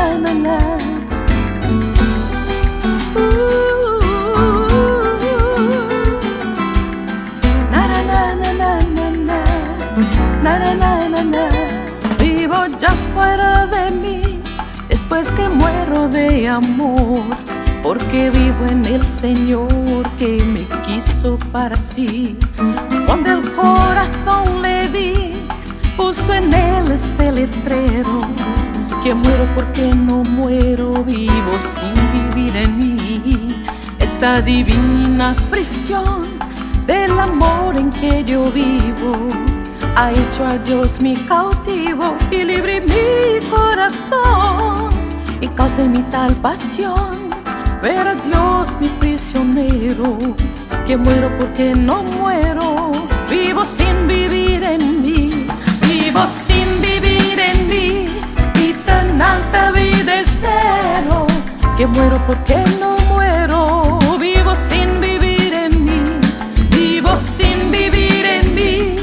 Nanana, uh, nanana, nanana, nanana, nanana, vivo ya fuera de mí, después que muero de amor, porque vivo en el Señor que me quiso para sí, donde el corazón le di, puso en él este letrero. Que muero porque no muero, vivo sin vivir en mí. Esta divina prisión del amor en que yo vivo ha hecho a Dios mi cautivo y libre mi corazón y causa mi tal pasión ver a Dios mi prisionero que muero porque no muero porque no muero. Vivo sin vivir en mí vivo sin vivir en mí.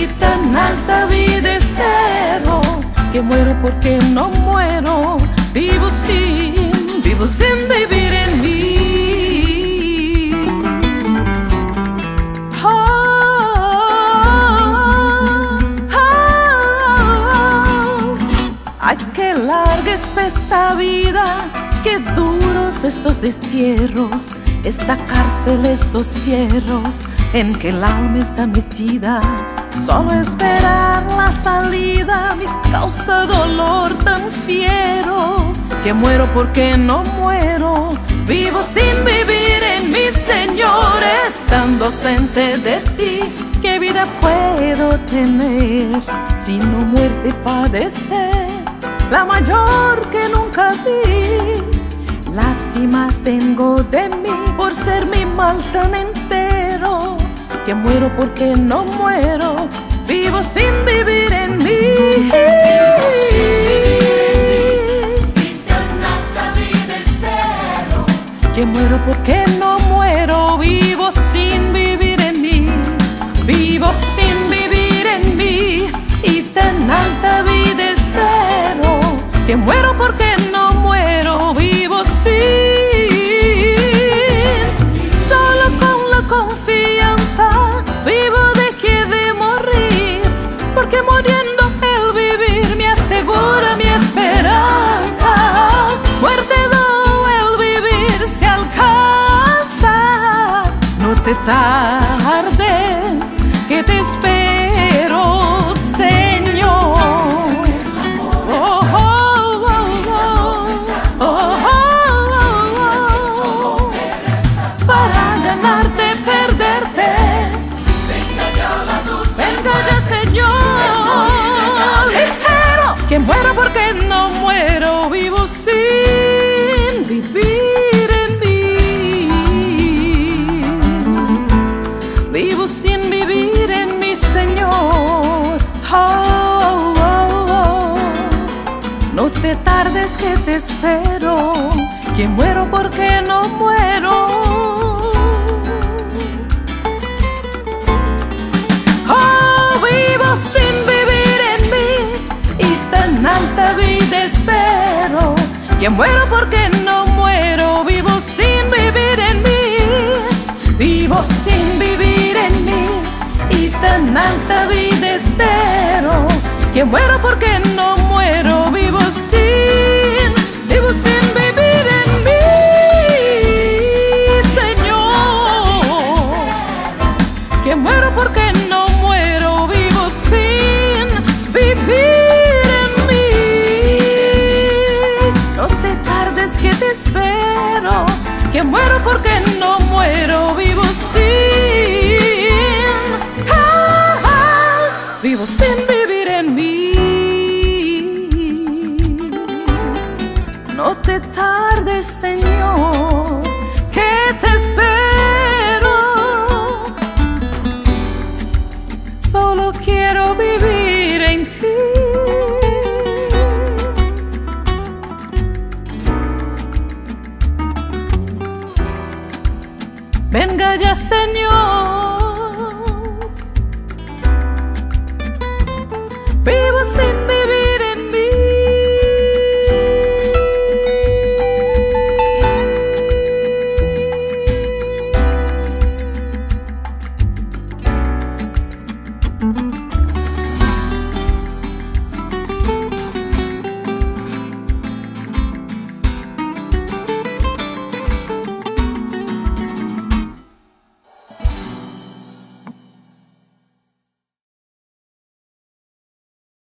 Y tan alta vida espero que muero porque no muero. Vivo sin vivo sin vivir en mí. Ah, ah, Ay, qué larga es esta vida, qué duros estos destierros, esta cárcel, estos cierros en que el alma está metida. Solo esperar la salida me causa dolor tan fiero que muero porque no muero. Vivo sin vivir en mi Señor, estando ausente de ti. ¿Qué vida puedo tener si no muerte padecer? La mayor que nunca vi. Lástima tengo de mí por ser mi mal tan entero. Que muero porque no muero, vivo sin vivir en mí. Que muero porque no muero, vivo sin vivir en mí, vivo sin vivir en mí y tan alta vida que te espero, que muero porque no muero. Oh, vivo sin vivir en mí y tan alta vida espero. Que muero porque no muero, vivo sin vivir en mí. Vivo sin vivir de senhor